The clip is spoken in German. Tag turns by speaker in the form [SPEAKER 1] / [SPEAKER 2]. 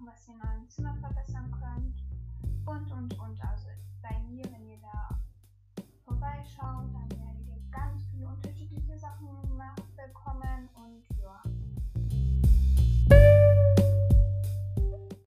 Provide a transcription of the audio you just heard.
[SPEAKER 1] machen, was ihr in eurem Zimmer verbessern könnt und und und. Also bei mir, wenn ihr da vorbeischaut, dann der